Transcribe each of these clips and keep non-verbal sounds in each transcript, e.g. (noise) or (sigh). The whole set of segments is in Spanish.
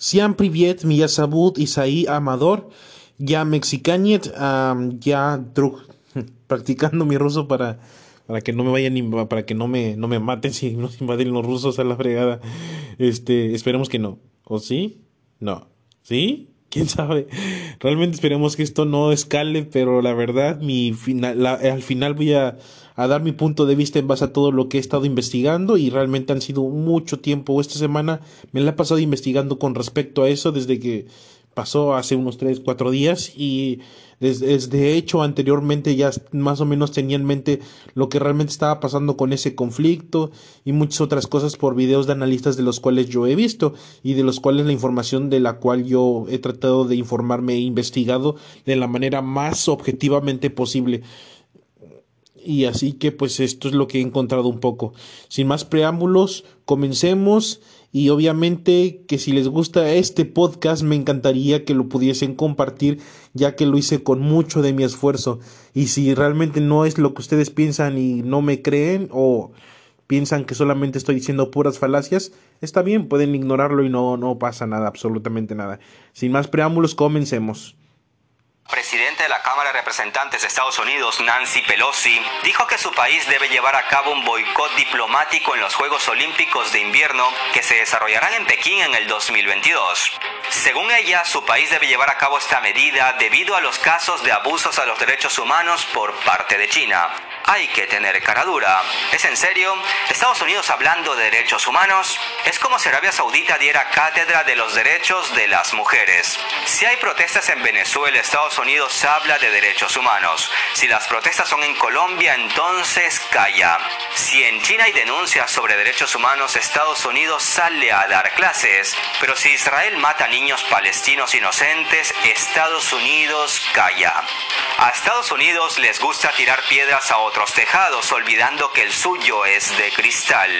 Siam Privet, Miyasabut, Isaí, Amador, ya Mexicaniet, ya drug, (laughs) practicando mi ruso para, para que no me vayan, para que no me, no me maten si nos invaden los rusos a la fregada. Este, esperemos que no. ¿O sí? No. ¿Sí? Quién sabe. Realmente esperemos que esto no escale, pero la verdad, mi final, al final voy a, a, dar mi punto de vista en base a todo lo que he estado investigando y realmente han sido mucho tiempo. Esta semana me la he pasado investigando con respecto a eso desde que pasó hace unos 3, 4 días y desde, hecho anteriormente ya más o menos tenía en mente lo que realmente estaba pasando con ese conflicto y muchas otras cosas por videos de analistas de los cuales yo he visto y de los cuales la información de la cual yo he tratado de informarme e investigado de la manera más objetivamente posible. Y así que pues esto es lo que he encontrado un poco. Sin más preámbulos, comencemos y obviamente que si les gusta este podcast me encantaría que lo pudiesen compartir ya que lo hice con mucho de mi esfuerzo y si realmente no es lo que ustedes piensan y no me creen o piensan que solamente estoy diciendo puras falacias, está bien, pueden ignorarlo y no, no pasa nada, absolutamente nada. Sin más preámbulos, comencemos presidente de la Cámara de Representantes de Estados Unidos, Nancy Pelosi, dijo que su país debe llevar a cabo un boicot diplomático en los Juegos Olímpicos de Invierno que se desarrollarán en Pekín en el 2022. Según ella, su país debe llevar a cabo esta medida debido a los casos de abusos a los derechos humanos por parte de China. Hay que tener cara dura. ¿Es en serio? ¿Estados Unidos hablando de derechos humanos? Es como si Arabia Saudita diera cátedra de los derechos de las mujeres. Si hay protestas en Venezuela, Estados Unidos habla de derechos humanos. Si las protestas son en Colombia, entonces calla. Si en China hay denuncias sobre derechos humanos, Estados Unidos sale a dar clases. Pero si Israel mata niños palestinos inocentes, Estados Unidos calla. A Estados Unidos les gusta tirar piedras a otros tejados, olvidando que el suyo es de cristal.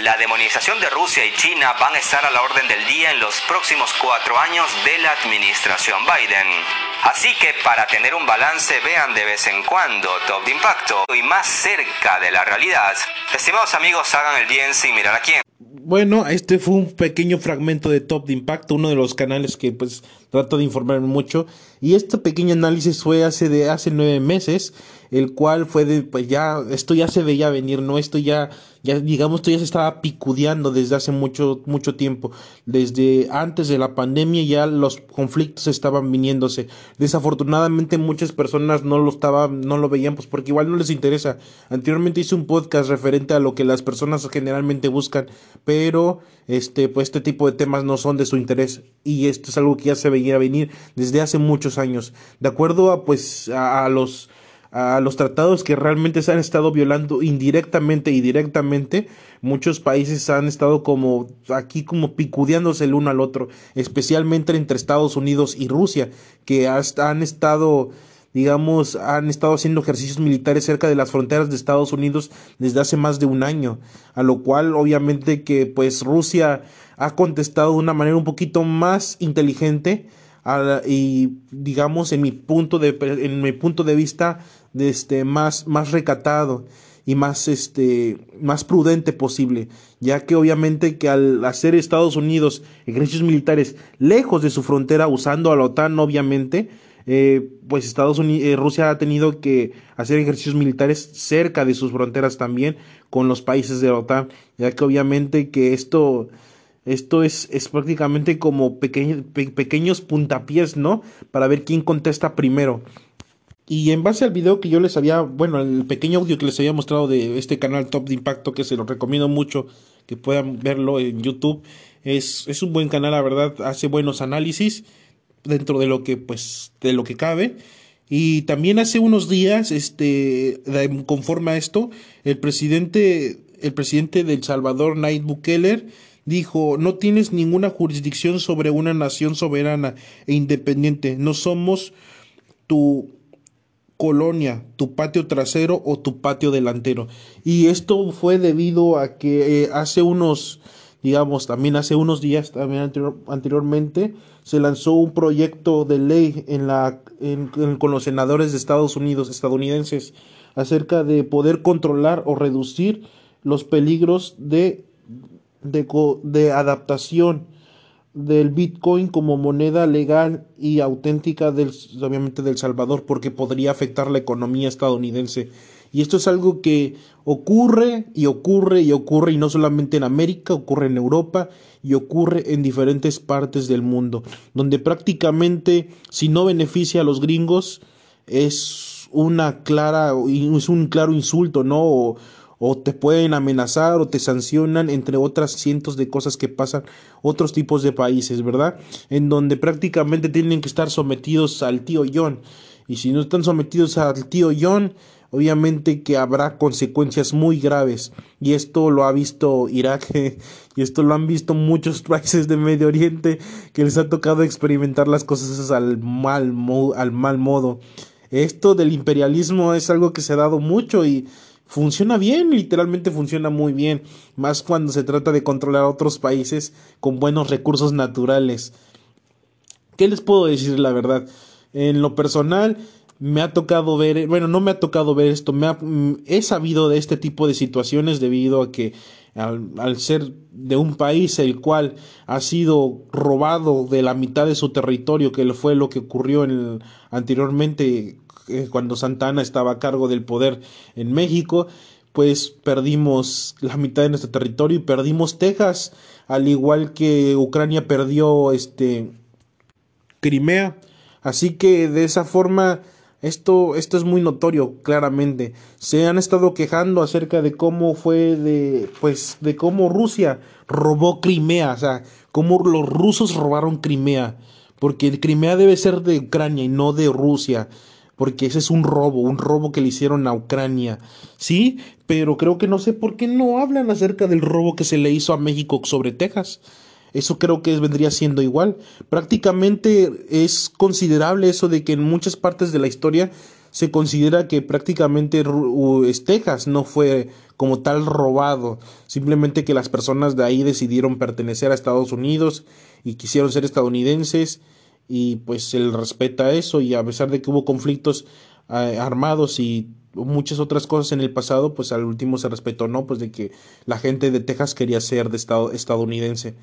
La demonización de Rusia y China van a estar a la orden del día en los próximos cuatro años de la administración Biden. Así que para tener un balance vean de vez en cuando Top de Impacto y más cerca de la realidad. Estimados amigos, hagan el bien sin mirar a quién. Bueno, este fue un pequeño fragmento de Top de Impacto, uno de los canales que pues trato de informarme mucho. Y este pequeño análisis fue hace de hace nueve meses el cual fue de, pues ya, esto ya se veía venir, ¿no? Esto ya, ya, digamos, esto ya se estaba picudeando desde hace mucho, mucho tiempo. Desde antes de la pandemia ya los conflictos estaban viniéndose. Desafortunadamente muchas personas no lo estaban, no lo veían, pues porque igual no les interesa. Anteriormente hice un podcast referente a lo que las personas generalmente buscan, pero este, pues este tipo de temas no son de su interés. Y esto es algo que ya se veía venir desde hace muchos años. De acuerdo a, pues, a los, a los tratados que realmente se han estado violando indirectamente y directamente. Muchos países han estado como aquí como picudeándose el uno al otro, especialmente entre Estados Unidos y Rusia, que han estado digamos, han estado haciendo ejercicios militares cerca de las fronteras de Estados Unidos desde hace más de un año, a lo cual obviamente que pues Rusia ha contestado de una manera un poquito más inteligente y digamos en mi punto de en mi punto de vista este, más, más recatado y más, este, más prudente posible, ya que obviamente que al hacer Estados Unidos ejercicios militares lejos de su frontera, usando a la OTAN obviamente, eh, pues Estados Unidos, eh, Rusia ha tenido que hacer ejercicios militares cerca de sus fronteras también con los países de la OTAN, ya que obviamente que esto, esto es, es prácticamente como pequeños puntapiés, ¿no? Para ver quién contesta primero. Y en base al video que yo les había, bueno, el pequeño audio que les había mostrado de este canal Top de Impacto, que se lo recomiendo mucho que puedan verlo en YouTube, es, es un buen canal, la verdad, hace buenos análisis dentro de lo que, pues, de lo que cabe. Y también hace unos días, este, conforme a esto, el presidente, el presidente del Salvador, Nayib Bukele, dijo, no tienes ninguna jurisdicción sobre una nación soberana e independiente, no somos tu colonia, tu patio trasero o tu patio delantero. Y esto fue debido a que eh, hace unos, digamos, también hace unos días, también anteriormente, se lanzó un proyecto de ley en la, con los senadores de Estados Unidos, estadounidenses, acerca de poder controlar o reducir los peligros de, de, de adaptación del Bitcoin como moneda legal y auténtica del, obviamente del Salvador porque podría afectar la economía estadounidense. Y esto es algo que ocurre y ocurre y ocurre y no solamente en América, ocurre en Europa y ocurre en diferentes partes del mundo, donde prácticamente si no beneficia a los gringos es una clara es un claro insulto, ¿no? O te pueden amenazar o te sancionan, entre otras cientos de cosas que pasan otros tipos de países, ¿verdad? En donde prácticamente tienen que estar sometidos al tío John. Y si no están sometidos al tío John, obviamente que habrá consecuencias muy graves. Y esto lo ha visto Irak (laughs) y esto lo han visto muchos (laughs) países de Medio Oriente que les ha tocado experimentar las cosas al mal, al mal modo. Esto del imperialismo es algo que se ha dado mucho y funciona bien, literalmente funciona muy bien, más cuando se trata de controlar a otros países con buenos recursos naturales. ¿Qué les puedo decir la verdad? En lo personal, me ha tocado ver, bueno, no me ha tocado ver esto, me he sabido de este tipo de situaciones debido a que al, al, ser de un país el cual ha sido robado de la mitad de su territorio, que fue lo que ocurrió en anteriormente cuando Santana estaba a cargo del poder en México, pues perdimos la mitad de nuestro territorio y perdimos Texas, al igual que Ucrania perdió este Crimea. Así que de esa forma esto, esto es muy notorio, claramente. Se han estado quejando acerca de cómo fue de, pues, de cómo Rusia robó Crimea, o sea, cómo los rusos robaron Crimea, porque Crimea debe ser de Ucrania y no de Rusia porque ese es un robo, un robo que le hicieron a Ucrania. Sí, pero creo que no sé por qué no hablan acerca del robo que se le hizo a México sobre Texas. Eso creo que vendría siendo igual. Prácticamente es considerable eso de que en muchas partes de la historia se considera que prácticamente Texas no fue como tal robado, simplemente que las personas de ahí decidieron pertenecer a Estados Unidos y quisieron ser estadounidenses y pues le respeta eso y a pesar de que hubo conflictos eh, armados y muchas otras cosas en el pasado, pues al último se respetó, ¿no? Pues de que la gente de Texas quería ser de estado estadounidense.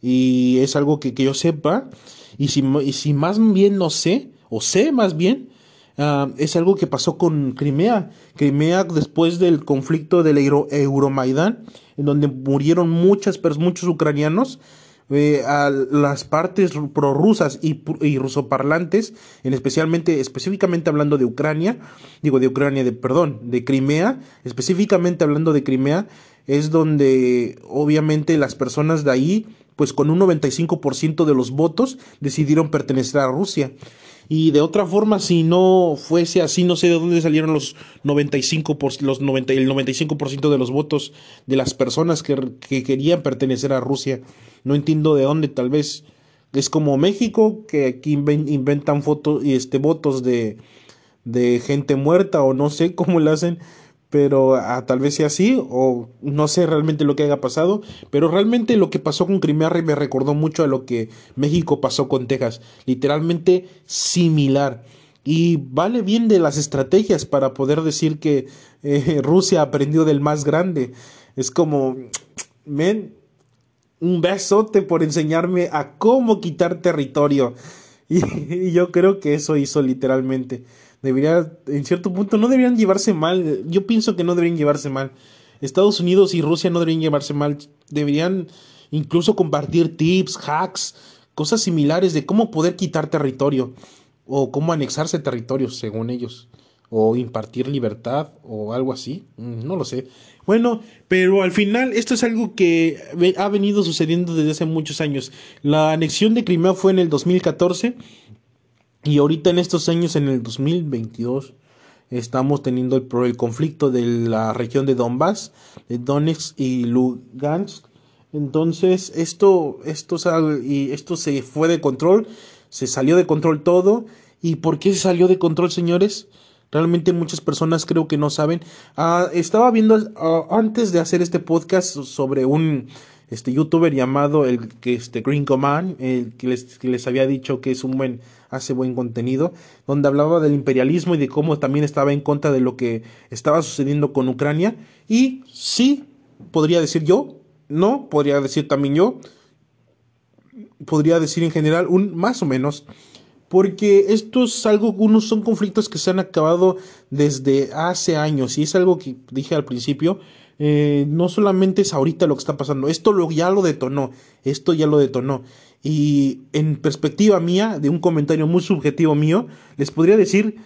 Y es algo que, que yo sepa, y si, y si más bien no sé, o sé más bien, uh, es algo que pasó con Crimea. Crimea después del conflicto del Euro Euromaidán, en donde murieron muchas, muchos ucranianos, eh, a las partes prorrusas y, rusoparlantes, en especialmente, específicamente hablando de Ucrania, digo de Ucrania, de, perdón, de Crimea, específicamente hablando de Crimea, es donde obviamente las personas de ahí, pues con un 95% de los votos, decidieron pertenecer a Rusia. Y de otra forma, si no fuese así, no sé de dónde salieron los 95 por, los 90, el 95% de los votos de las personas que querían pertenecer a Rusia. No entiendo de dónde, tal vez es como México, que aquí inventan fotos y este votos de, de gente muerta o no sé (laughs) cómo lo hacen, pero ah, tal vez sea así o no sé realmente lo que haya pasado, pero realmente lo que pasó con Crimea me recordó mucho a lo que México pasó con Texas, literalmente similar. Y vale bien de las estrategias para poder decir que eh, (laughs) Rusia aprendió del más grande. Es como, men, un besote por enseñarme a cómo quitar territorio. (laughs) Y, yo creo que eso hizo literalmente. Debería, en cierto punto, no deberían llevarse mal. Yo pienso que no deberían llevarse mal. Estados Unidos y Rusia no deberían llevarse mal. Deberían incluso compartir tips, hacks, cosas similares de cómo poder quitar territorio o cómo anexarse territorios, según ellos, o impartir libertad o algo así. Mm, no lo sé. Bueno, pero al final esto es algo que ha venido sucediendo desde hace muchos años. La anexión de Crimea fue en el 2014 y ahorita en estos años, en el 2022, estamos teniendo el, el conflicto de la región de Donbass, de Donetsk y Lugansk. Entonces, esto, esto, y esto se fue de control, se salió de control todo. ¿Y por qué se salió de control, señores? Realmente muchas personas creo que no saben. Ah, estaba viendo ah, antes de hacer este podcast sobre un este youtuber llamado el que este Green Command, el que les, que les había dicho que es un buen hace buen contenido, donde hablaba del imperialismo y de cómo también estaba en contra de lo que estaba sucediendo con Ucrania y sí podría decir yo, no podría decir también yo podría decir en general, un más o menos, porque estos algo, unos son conflictos que se han acabado desde hace años, y es algo que dije al principio, eh, no solamente es ahorita lo que está pasando, esto lo, ya lo detonó, esto ya lo detonó. Y en perspectiva mía, de un comentario muy subjetivo mío, les podría decir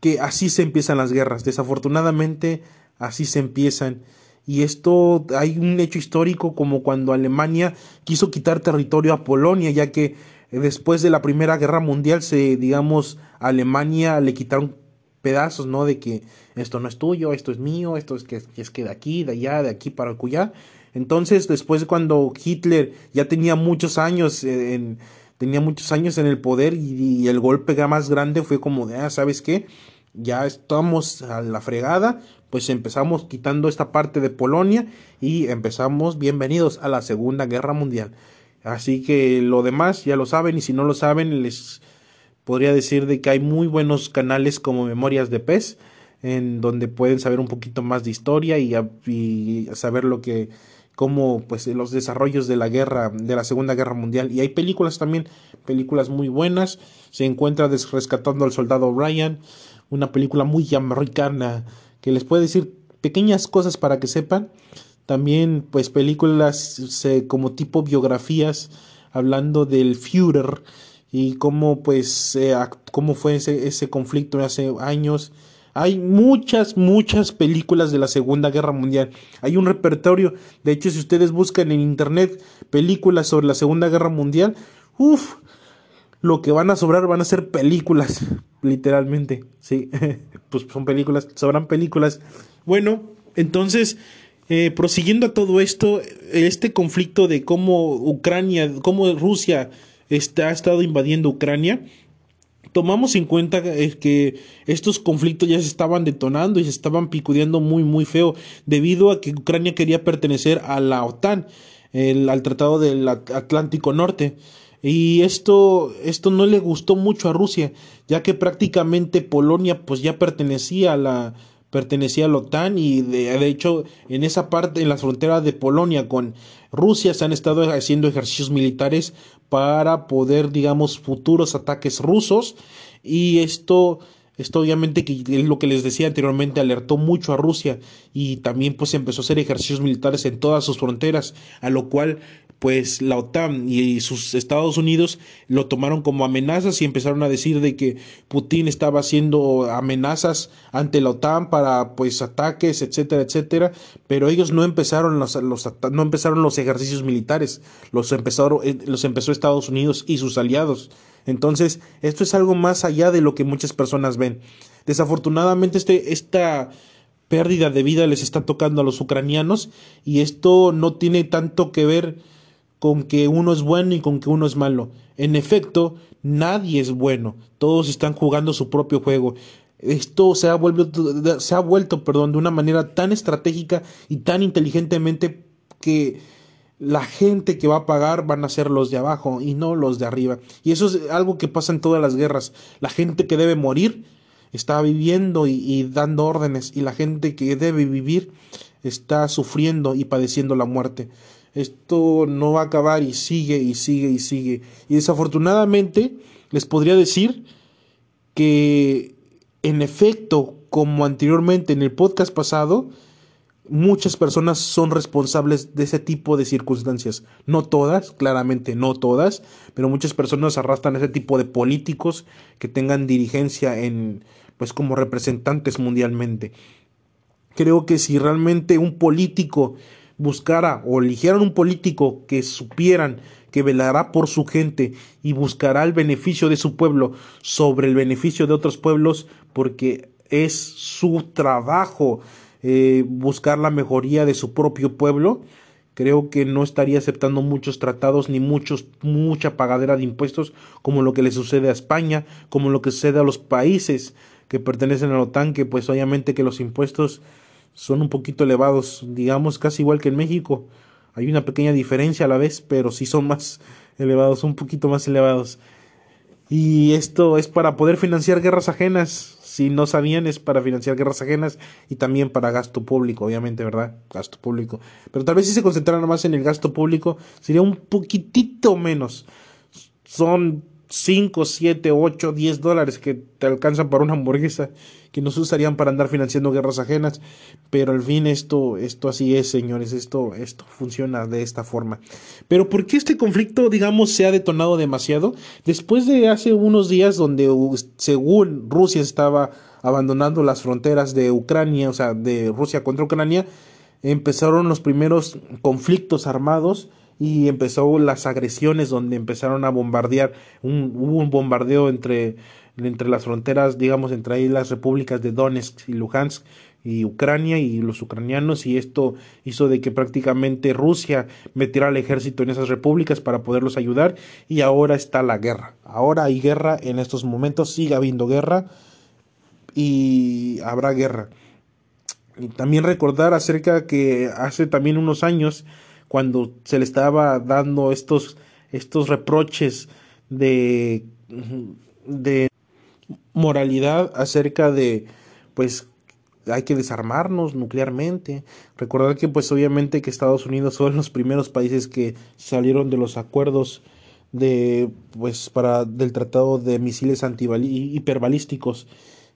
que así se empiezan las guerras. Desafortunadamente, así se empiezan. Y esto hay un hecho histórico como cuando Alemania quiso quitar territorio a Polonia, ya que después de la Primera Guerra Mundial se, digamos, a Alemania le quitaron pedazos, ¿no? De que esto no es tuyo, esto es mío, esto es que, es que de aquí, de allá, de aquí para acullá. Entonces, después cuando Hitler ya tenía muchos años en, tenía muchos años en el poder y, el golpe más grande fue como de, ah, ¿sabes qué? Ya estamos a la fregada, pues empezamos quitando esta parte de Polonia y empezamos bienvenidos a la Segunda Guerra Mundial. Así que lo demás ya lo saben y si no lo saben les podría decir de que hay muy buenos canales como Memorias de Pez en donde pueden saber un poquito más de historia y, saber lo que como pues los desarrollos de la guerra, de la Segunda Guerra Mundial. Y hay películas también, películas muy buenas. Se encuentra Rescatando al Soldado Ryan, una película muy americana que les puede decir pequeñas cosas para que sepan. También pues películas como tipo biografías hablando del Führer y cómo pues cómo fue ese, ese conflicto hace años hay muchas, muchas películas de la Segunda Guerra Mundial. Hay un repertorio. De hecho, si ustedes buscan en internet películas sobre la Segunda Guerra Mundial, uff, lo que van a sobrar van a ser películas, (laughs) literalmente. Sí, (laughs) pues son películas, sobran películas. Bueno, entonces, eh, prosiguiendo a todo esto, este conflicto de cómo Ucrania, cómo Rusia está, ha estado invadiendo Ucrania, tomamos en cuenta eh, que estos conflictos ya se estaban detonando y se estaban picudeando muy muy feo debido a que Ucrania quería pertenecer a la OTAN, al Tratado del Atlántico Norte. Y esto, esto no le gustó mucho a Rusia, ya que prácticamente Polonia pues ya pertenecía a la, pertenecía a la OTAN y de, de, hecho en esa parte, en la frontera de Polonia con Rusia se han estado haciendo ejercicios militares para poder, digamos, futuros ataques rusos. Y esto esto obviamente que es lo que les decía anteriormente alertó mucho a Rusia y también pues empezó a hacer ejercicios militares en todas sus fronteras, a lo cual pues la OTAN y sus Estados Unidos lo tomaron como amenazas y empezaron a decir de que Putin estaba haciendo amenazas ante la OTAN para pues ataques, etcétera, etcétera, pero ellos no empezaron los, los no empezaron los ejercicios militares, los empezaron eh, los empezó Estados Unidos y sus aliados. Entonces, esto es algo más allá de lo que muchas personas ven. Desafortunadamente este esta pérdida de vida les está tocando a los ucranianos y esto no tiene tanto que ver con que uno es bueno y con que uno es malo. En efecto, nadie es bueno, todos están jugando su propio juego. Esto se ha, vuelto, se ha vuelto perdón, de una manera tan estratégica y tan inteligentemente que la gente que va a pagar van a ser los de abajo y no los de arriba. Y eso es algo que pasa en todas las guerras. La gente que debe morir está viviendo y, y dando órdenes y la gente que debe vivir está sufriendo y padeciendo la muerte esto no va a acabar y sigue y sigue y sigue. Y desafortunadamente les podría decir que en efecto, como anteriormente en el podcast pasado, muchas personas son responsables de ese tipo de circunstancias. No todas, claramente no todas, pero muchas personas arrastran ese tipo de políticos que tengan dirigencia en pues como representantes mundialmente. Creo que si realmente un político buscara o eligieran un político que supieran que velará por su gente y buscará el beneficio de su pueblo sobre el beneficio de otros pueblos, porque es su trabajo eh, buscar la mejoría de su propio pueblo, creo que no estaría aceptando muchos tratados ni muchos mucha pagadera de impuestos como lo que le sucede a España, como lo que sucede a los países que pertenecen a la OTAN, que pues obviamente que los impuestos son un poquito elevados, digamos casi igual que en México. Hay una pequeña diferencia a la vez, pero sí son más elevados, un poquito más elevados. Y esto es para poder financiar guerras ajenas. si no sabían, es para financiar guerras ajenas y también para gasto público, obviamente, ¿verdad? Gasto público. Pero tal vez si se concentraran más en el gasto público, sería un poquitito menos. Son 5, 7, 8, 10 dólares que te alcanzan para una hamburguesa que no se usarían para andar financiando guerras ajenas, pero al fin esto, esto así es, señores, esto, esto funciona de esta forma. Pero ¿por qué este conflicto, digamos, se ha detonado demasiado? Después de hace unos días donde según Rusia estaba abandonando las fronteras de Ucrania, o sea, de Rusia contra Ucrania, empezaron los primeros conflictos armados y empezó las agresiones donde empezaron a bombardear, un, hubo un bombardeo entre, entre las fronteras, digamos, entre las repúblicas de Donetsk y Luhansk y Ucrania y los ucranianos y esto hizo de que prácticamente Rusia metiera al ejército en esas repúblicas para poderlos ayudar y ahora está la guerra. Ahora hay guerra en estos momentos, sigue habiendo guerra y habrá guerra. Y también recordar acerca que hace también unos años cuando se le estaba dando estos, estos reproches de, de moralidad acerca de, pues, hay que desarmarnos nuclearmente. Recordar que, pues, obviamente que Estados Unidos son los primeros países que salieron de los acuerdos de, pues, para, del tratado de misiles hiperbalísticos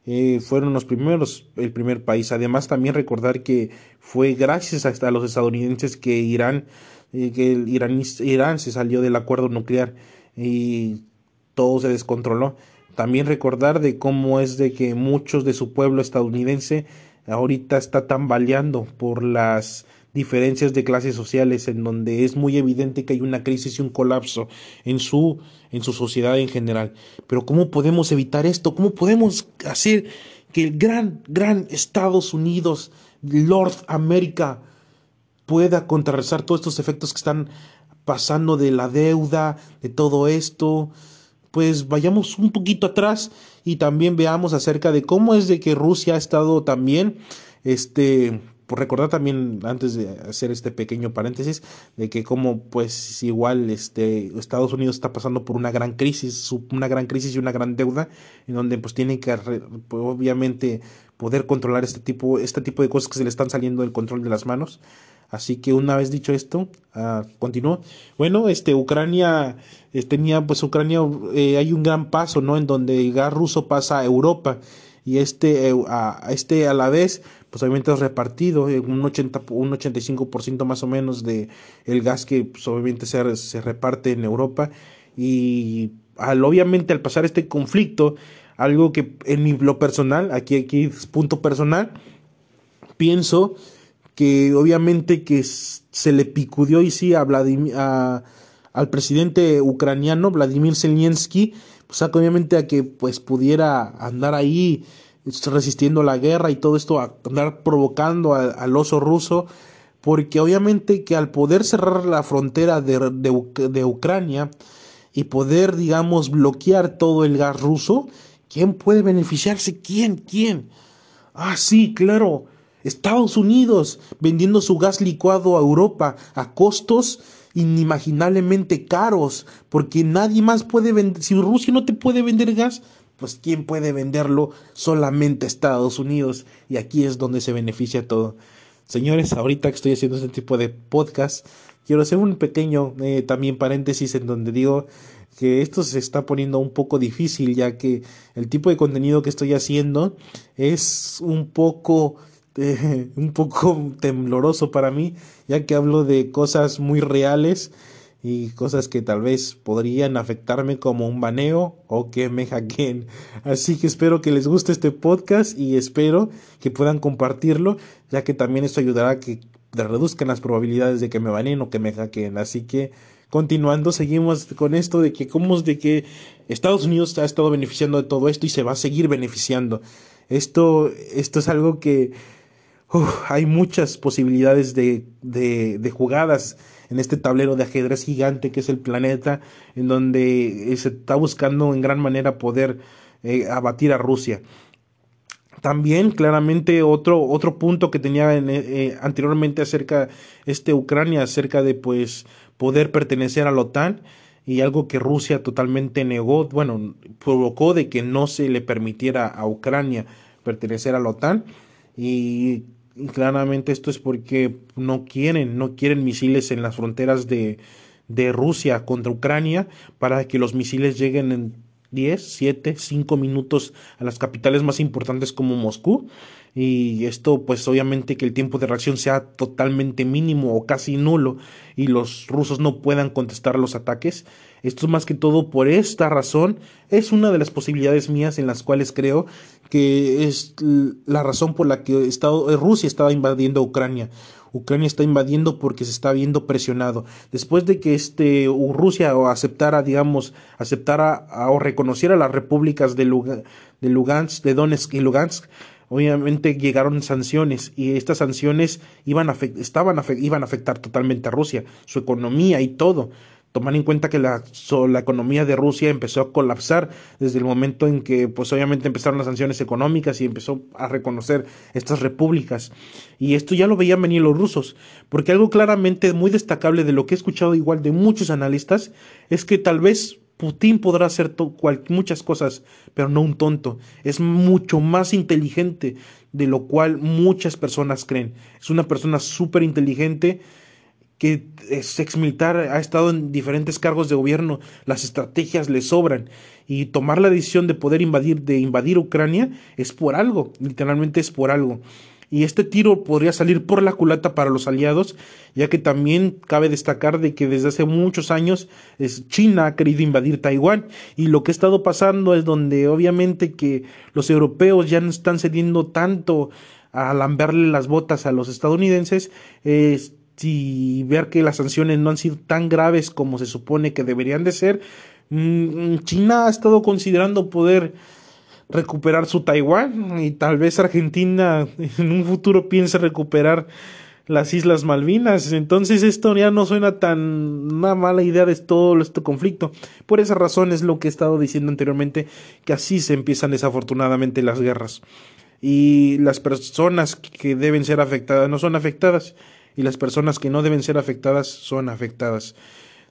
eh, fueron los primeros, el primer país. Además, también recordar que fue gracias a, los estadounidenses que Irán, eh, que el Irán se salió del acuerdo nuclear y todo se descontroló. También recordar de cómo es de que muchos de su pueblo estadounidense ahorita está tambaleando por las diferencias de clases sociales en donde es muy evidente que hay una crisis y un colapso en su en su sociedad en general. Pero ¿cómo podemos evitar esto? ¿Cómo podemos hacer que el gran gran Estados Unidos, Lord America pueda contrarrestar todos estos efectos que están pasando de la deuda, de todo esto? Pues vayamos un poquito atrás y también veamos acerca de cómo es de que Rusia ha estado también este recordar también antes de hacer este pequeño paréntesis de que como pues igual este Estados Unidos está pasando por una gran crisis una gran crisis y una gran deuda en donde pues tienen que obviamente poder controlar este tipo este tipo de cosas que se le están saliendo del control de las manos. Así que una vez dicho esto uh, continúo. Bueno este Ucrania eh, tenía pues Ucrania eh, hay un gran paso no en donde el gas ruso pasa a Europa y este eh, a este a la vez pues obviamente es repartido, eh, un, 80, un 85% más o menos de el gas que pues, obviamente se, se reparte en Europa. Y al, obviamente al pasar este conflicto, algo que en mi lo personal, aquí, aquí es punto personal, pienso que obviamente que se le picudió y sí a Vladimir, al presidente ucraniano Vladimir Zelensky, pues obviamente a que pues pudiera andar ahí resistiendo la guerra y todo esto, a andar provocando al oso ruso, porque obviamente que al poder cerrar la frontera de, de, Ucrania y poder, digamos, bloquear todo el gas ruso, ¿quién puede beneficiarse? ¿Quién? ¿Quién? Ah, sí, claro. Estados Unidos vendiendo su gas licuado a Europa a costos inimaginablemente caros, porque nadie más puede vender, si Rusia no te puede vender gas, pues ¿quién puede venderlo? Solamente Estados Unidos. Y aquí es donde se beneficia todo. Señores, ahorita que estoy haciendo este tipo de podcast, quiero hacer un pequeño eh, también paréntesis en donde digo que esto se está poniendo un poco difícil ya que el tipo de contenido que estoy haciendo es un poco eh, (laughs) un poco tembloroso para mí ya que hablo de cosas muy reales y cosas que tal vez podrían afectarme como un baneo o que me (laughs) hackeen. Así que espero que les guste este podcast y espero que puedan compartirlo, ya que también esto ayudará a que reduzcan las probabilidades de que me baneen o que me hackeen. Así que continuando, seguimos con esto de que cómo es de que Estados Unidos ha estado beneficiando de todo esto y se va a seguir beneficiando. Esto, esto es algo que hay muchas posibilidades de, de, de jugadas en este tablero de ajedrez gigante que es el planeta, en donde eh, se está buscando en gran manera poder eh, abatir a Rusia. También claramente otro, otro punto que tenía eh, anteriormente acerca este Ucrania, acerca de pues poder pertenecer a la OTAN, y algo que Rusia totalmente negó, bueno, provocó de que no se le permitiera a Ucrania pertenecer a la OTAN y claramente esto es porque no quieren, no quieren misiles en las fronteras de, de Rusia contra Ucrania para que los misiles lleguen en 10, 7, 5 minutos a las capitales más importantes como Moscú y esto pues obviamente que el tiempo de reacción sea totalmente mínimo o casi nulo y los rusos no puedan contestar los ataques. Esto más que todo por esta razón es una de las posibilidades mías en las cuales creo que es la razón por la que Estado, Rusia estaba invadiendo Ucrania. Ucrania está invadiendo porque se está viendo presionado. Después de que este Rusia aceptara, digamos, aceptara o reconociera las repúblicas de, de Lugansk, de Donetsk y Lugansk, obviamente llegaron sanciones y estas sanciones iban a, estaban iban a afectar totalmente a Rusia, su economía y todo. Tomar en cuenta que la, la economía de Rusia empezó a colapsar desde el momento en que, pues obviamente empezaron las sanciones económicas y empezó a reconocer estas repúblicas. Y esto ya lo veían venir los rusos, porque algo claramente muy destacable de lo que he escuchado igual de muchos analistas es que tal vez Putin podrá hacer muchas cosas, pero no un tonto. Es mucho más inteligente de lo cual muchas personas creen. Es una persona súper inteligente que es ex militar, ha estado en diferentes cargos de gobierno, las estrategias le sobran y tomar la decisión de poder invadir, de invadir Ucrania es por algo, literalmente es por algo y este tiro podría salir por la culata para los aliados, ya que también cabe destacar de que desde hace muchos años China ha querido invadir Taiwán. Y lo que ha estado pasando es donde obviamente que los europeos ya no están cediendo tanto a lamberle las botas a los estadounidenses, y ver que las sanciones no han sido tan graves como se supone que deberían de ser, mm, China ha estado considerando poder recuperar su Taiwán y tal vez Argentina en un futuro piense recuperar las Islas Malvinas. Entonces esto ya no suena tan una mala idea de todo este conflicto. Por esa razón es lo que he estado diciendo anteriormente, que así se empiezan desafortunadamente las guerras. Y las personas que deben ser afectadas no son afectadas y las personas que no deben ser afectadas son afectadas.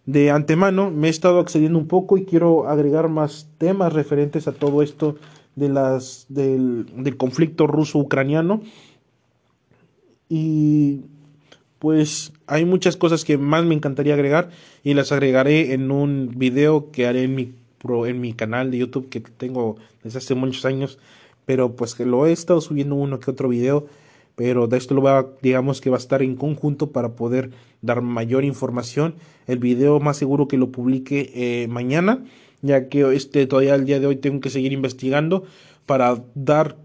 De antemano me he estado accediendo un poco y quiero agregar más temas referentes a todo esto de las, del, del conflicto ruso-ucraniano. Y pues hay muchas cosas que más me encantaría agregar y las agregaré en un video que haré en mi, en mi canal de YouTube que tengo desde hace muchos años, pero pues que lo he estado subiendo uno que otro video, pero de esto lo va, digamos que va a estar en conjunto para poder dar mayor información. El video más seguro que lo publique eh, mañana ya que este todavía al día de hoy tengo que seguir investigando para dar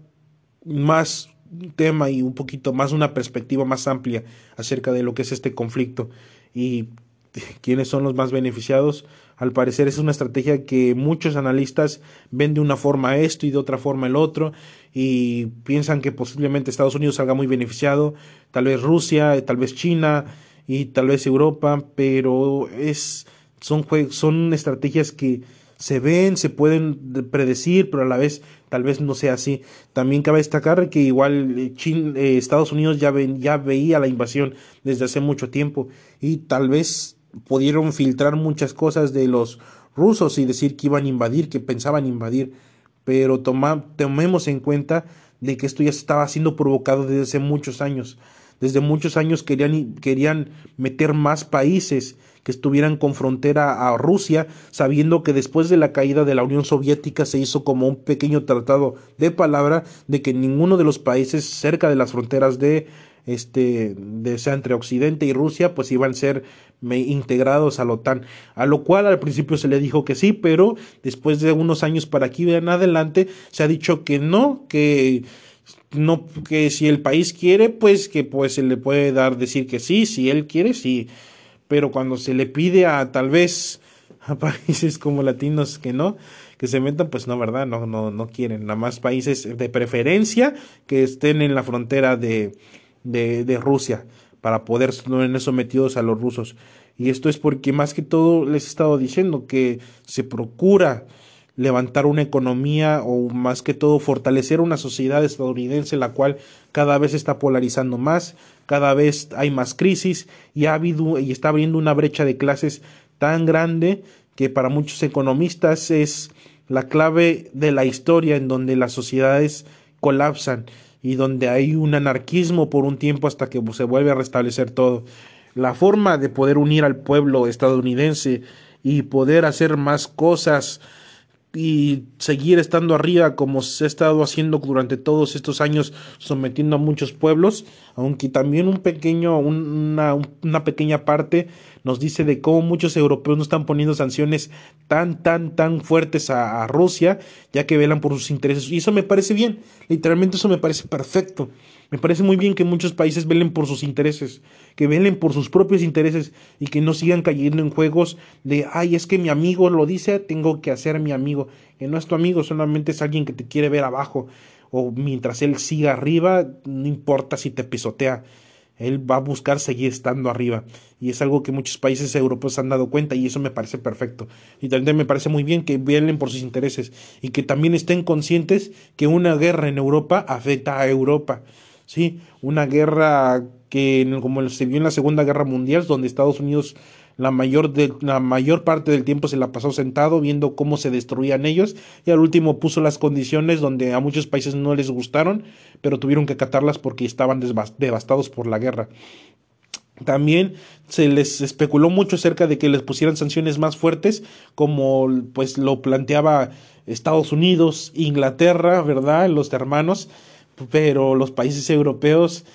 más tema y un poquito más una perspectiva más amplia acerca de lo que es este conflicto y (laughs) quiénes son los más beneficiados. Al parecer es una estrategia que muchos analistas ven de una forma esto y de otra forma el otro y piensan que posiblemente Estados Unidos salga muy beneficiado, tal vez Rusia, tal vez China y tal vez Europa, pero es son son estrategias que se ven, se pueden predecir, pero a la vez tal vez no sea así. También cabe destacar que igual eh, eh, Estados Unidos ya, ya veía la invasión desde hace mucho tiempo y tal vez pudieron filtrar muchas cosas de los rusos y decir que iban a invadir, que pensaban invadir, pero tomemos en cuenta de que esto ya estaba siendo provocado desde hace muchos años. Desde muchos años querían, querían meter más países que estuvieran con frontera a Rusia, sabiendo que después de la caída de la Unión Soviética se hizo como un pequeño tratado de palabra de que ninguno de los países cerca de las fronteras de este de sea entre Occidente y Rusia pues iban a ser integrados a la OTAN. A lo cual al principio se le dijo que sí pero después de unos años para aquí en adelante se ha dicho que no que no que si el país quiere pues que pues se le puede dar decir que sí si él quiere sí pero cuando se le pide a tal vez a países como latinos que no que se metan pues no verdad no no no quieren. Nada más países de preferencia que estén en la frontera de de, Rusia para poder ser sometidos a los rusos. Y esto es porque más que todo les he estado diciendo que se procura levantar una economía o más que todo fortalecer una sociedad estadounidense la cual cada vez está polarizando más, cada vez hay más crisis y ha habido y está abriendo una brecha de clases tan grande que para muchos economistas es la clave de la historia en donde las sociedades colapsan y donde hay un anarquismo por un tiempo hasta que se vuelve a restablecer todo. La forma de poder unir al pueblo estadounidense y poder hacer más cosas y seguir estando arriba como se ha estado haciendo durante todos estos años sometiendo a muchos pueblos, aunque también un pequeño, una, una pequeña parte nos dice de cómo muchos europeos no están poniendo sanciones tan, tan, tan fuertes a, Rusia, ya que velan por sus intereses. Y eso me parece bien, literalmente eso me parece perfecto. Me parece muy bien que muchos países velen por sus intereses, que velen por sus propios intereses y que no sigan cayendo en juegos de, ay, es que mi amigo lo dice, tengo que hacer mi amigo. Que no es tu amigo, solamente es alguien que te quiere ver abajo. O mientras él siga arriba, no importa si te pisotea. Él va a buscar seguir estando arriba. Y es algo que muchos países europeos han dado cuenta y eso me parece perfecto. Y también me parece muy bien que velen por sus intereses y que también estén conscientes que una guerra en Europa afecta a Europa. ¿sí? Una guerra que, como se vio en la Segunda Guerra Mundial, donde Estados Unidos la mayor, de, la mayor parte del tiempo se la pasó sentado viendo cómo se destruían ellos y al último puso las condiciones donde a muchos países no les gustaron, pero tuvieron que acatarlas porque estaban devastados por la guerra. También se les especuló mucho acerca de que les pusieran sanciones más fuertes, como pues lo planteaba Estados Unidos, Inglaterra, ¿verdad? Los hermanos, pero los países europeos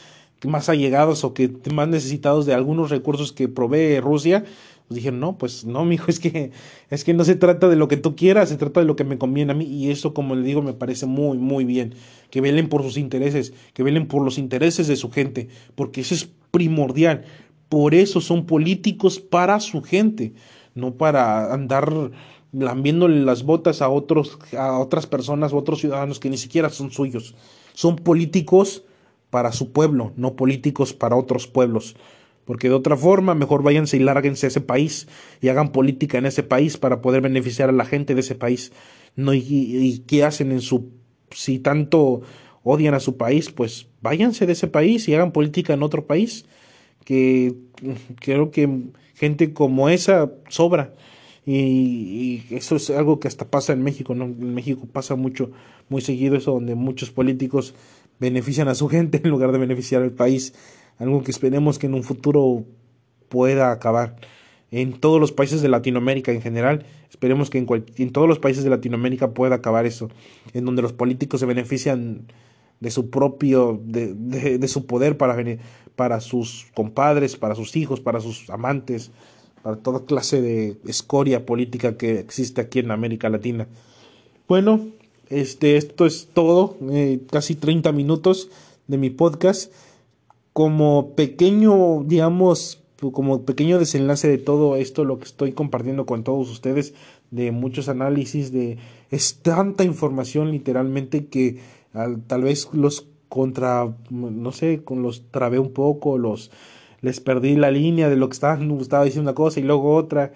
más allegados o que más necesitados de algunos recursos que provee Rusia, pues dijeron, no, pues no, (laughs) mijo, es que, es que no se trata de lo que tú quieras, se trata de lo que me conviene a mí, y eso, como le digo, me parece muy, muy bien, que velen por sus intereses, que velen por los intereses de su gente, porque eso es primordial, por eso son políticos para su gente, no para andar lambiéndole las botas a otros, a otras personas o otros ciudadanos que ni siquiera son suyos. Son políticos para su pueblo, no políticos para otros pueblos. Porque de otra forma, mejor váyanse y lárguense a ese país y hagan política en ese país para poder beneficiar a la gente de ese país. No, y, qué hacen en su. Si tanto odian a su país, pues váyanse de ese país y hagan política en otro país. Que creo que gente como esa sobra. Y, eso es algo que hasta pasa en México, ¿no? En México pasa mucho, muy seguido eso, donde muchos políticos benefician a su gente (laughs) en lugar de beneficiar al país, algo que esperemos que en un futuro pueda acabar. En todos los países de Latinoamérica en general, esperemos que en, en todos los países de Latinoamérica pueda acabar eso, en donde los políticos se benefician de su propio, de, de su poder para, para sus compadres, para sus hijos, para sus amantes, para toda clase de escoria política que existe aquí en América Latina. Bueno, este, esto es todo, eh, casi 30 minutos de mi podcast. Como pequeño, digamos, como pequeño desenlace de todo esto, lo que estoy compartiendo con todos ustedes, de muchos análisis, de es tanta información literalmente que tal vez los contra, no sé, con los trabé un poco, los les perdí la línea de lo que estaba, (laughs) estaba diciendo una cosa y luego otra,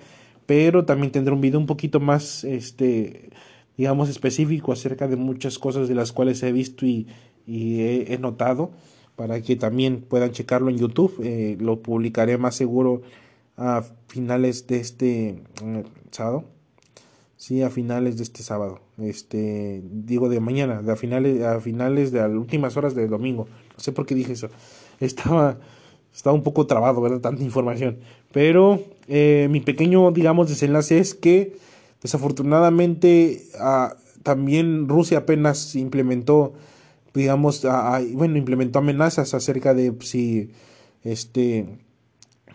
pero también tendré un video un poquito más, este, digamos, específico acerca de muchas cosas de las cuales he visto y, he, notado, para que también puedan checarlo en YouTube. Eh, lo publicaré más seguro a finales de este mm, sábado. Sí, a finales de este sábado. Este, digo de mañana, de a finales, a finales de las últimas horas del domingo. No sé por qué dije eso. (laughs) Estaba estaba un poco trabado, ¿verdad? Tanta información. Pero eh, mi pequeño, digamos, desenlace es que desafortunadamente ah, también Rusia apenas implementó, digamos, bueno, implementó amenazas acerca de si este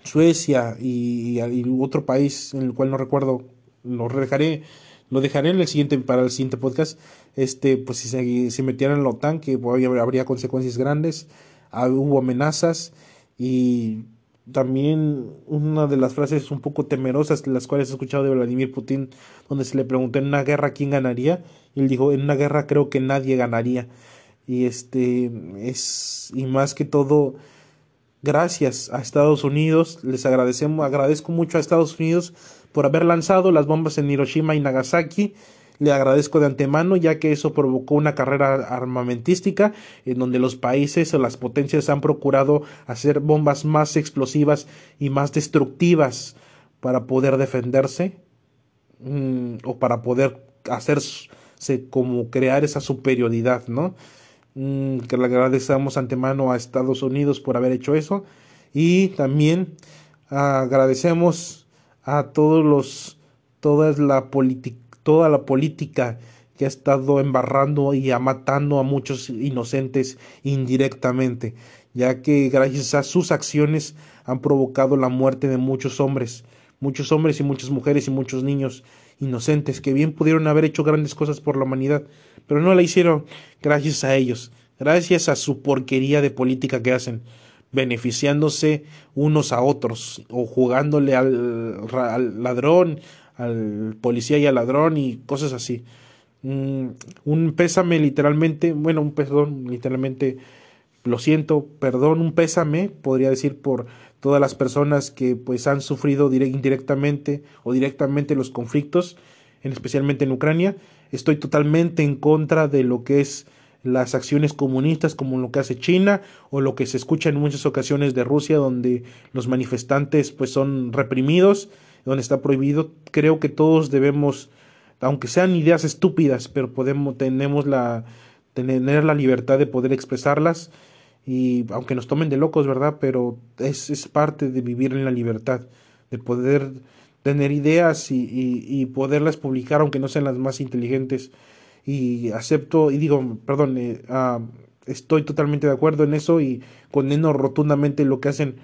Suecia y, otro país en el cual no recuerdo, lo dejaré, lo dejaré en el siguiente, para el siguiente podcast, este, pues si se, se metieran en la OTAN, que habría consecuencias grandes, ah, hubo amenazas y también una de las frases un poco temerosas, las cuales he escuchado de Vladimir Putin, donde se le preguntó en una guerra quién ganaría, y él dijo, en una guerra creo que nadie ganaría. Y este es, y más que todo, gracias a Estados Unidos, les agradecemos, agradezco mucho a Estados Unidos por haber lanzado las bombas en Hiroshima y Nagasaki le agradezco de antemano ya que eso provocó una carrera armamentística en donde los países o las potencias han procurado hacer bombas más explosivas y más destructivas para poder defenderse mm, o para poder hacerse como crear esa superioridad, ¿no? Mm, que le agradecemos antemano a Estados Unidos por haber hecho eso y también agradecemos a todos los toda la toda la política que ha estado embarrando y matando a muchos inocentes indirectamente, ya que gracias a sus acciones han provocado la muerte de muchos hombres, muchos hombres y muchas mujeres y muchos niños inocentes que bien pudieron haber hecho grandes cosas por la humanidad, pero no la hicieron gracias a ellos, gracias a su porquería de política que hacen, beneficiándose unos a otros o jugándole al, ladrón, al policía y al ladrón y cosas así. Mm, un pésame literalmente, bueno, un perdón literalmente, lo siento, perdón, un pésame, podría decir por todas las personas que pues han sufrido indirectamente o directamente los conflictos, en, especialmente en Ucrania. Estoy totalmente en contra de lo que es las acciones comunistas como lo que hace China o lo que se escucha en muchas ocasiones de Rusia donde los manifestantes pues son reprimidos, donde está prohibido. Creo que todos debemos, aunque sean ideas estúpidas, pero podemos tenemos la tener la libertad de poder expresarlas y aunque nos tomen de locos, ¿verdad? Pero es, parte de vivir en la libertad, de poder tener ideas y, y, poderlas publicar aunque no sean las más inteligentes. Y acepto, y digo, perdón, eh, ah, estoy totalmente de acuerdo en eso y condeno rotundamente lo que hacen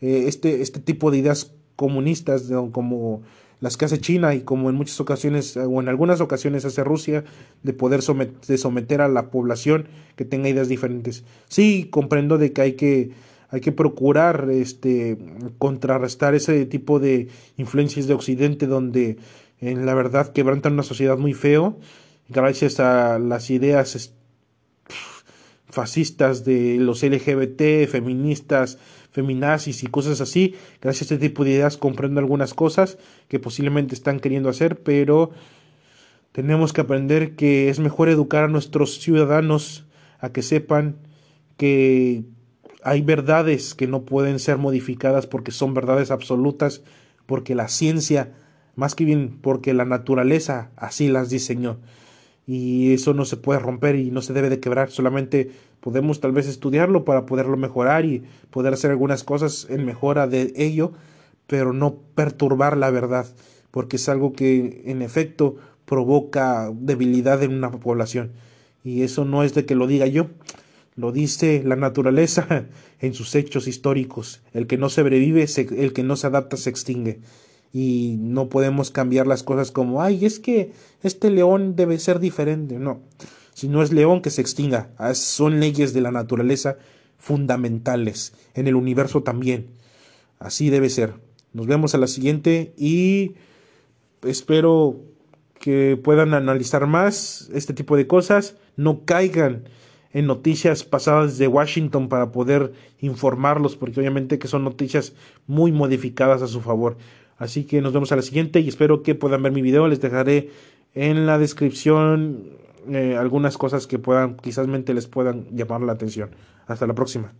eh, este, este tipo de ideas comunistas, como las que hace China y como en muchas ocasiones o en algunas ocasiones hace Rusia de poder someter, someter a la población que tenga ideas diferentes. Sí, comprendo de que hay que hay que procurar este contrarrestar ese tipo de influencias de occidente donde en la verdad quebrantan una sociedad muy feo gracias a las ideas fascistas de los LGBT, feministas, feminazis y cosas así. Gracias a este tipo de ideas comprendo algunas cosas que posiblemente están queriendo hacer, pero tenemos que aprender que es mejor educar a nuestros ciudadanos a que sepan que hay verdades que no pueden ser modificadas porque son verdades absolutas, porque la ciencia, más que bien porque la naturaleza así las diseñó y eso no se puede romper y no se debe de quebrar, solamente podemos tal vez estudiarlo para poderlo mejorar y poder hacer algunas cosas en mejora de ello, pero no perturbar la verdad, porque es algo que en efecto provoca debilidad en una población. Y eso no es de que lo diga yo, lo dice la naturaleza (laughs) en sus hechos históricos, el que no sobrevive, el que no se adapta se extingue. Y no podemos cambiar las cosas como, ay, es que este león debe ser diferente. No, si no es león, que se extinga. Ah, son leyes de la naturaleza fundamentales, en el universo también. Así debe ser. Nos vemos a la siguiente y espero que puedan analizar más este tipo de cosas. No caigan en noticias pasadas de Washington para poder informarlos, porque obviamente que son noticias muy modificadas a su favor. Así que nos vemos a la siguiente y espero que puedan ver mi video. Les dejaré en la descripción eh, algunas cosas que puedan, quizás mente les puedan llamar la atención. Hasta la próxima.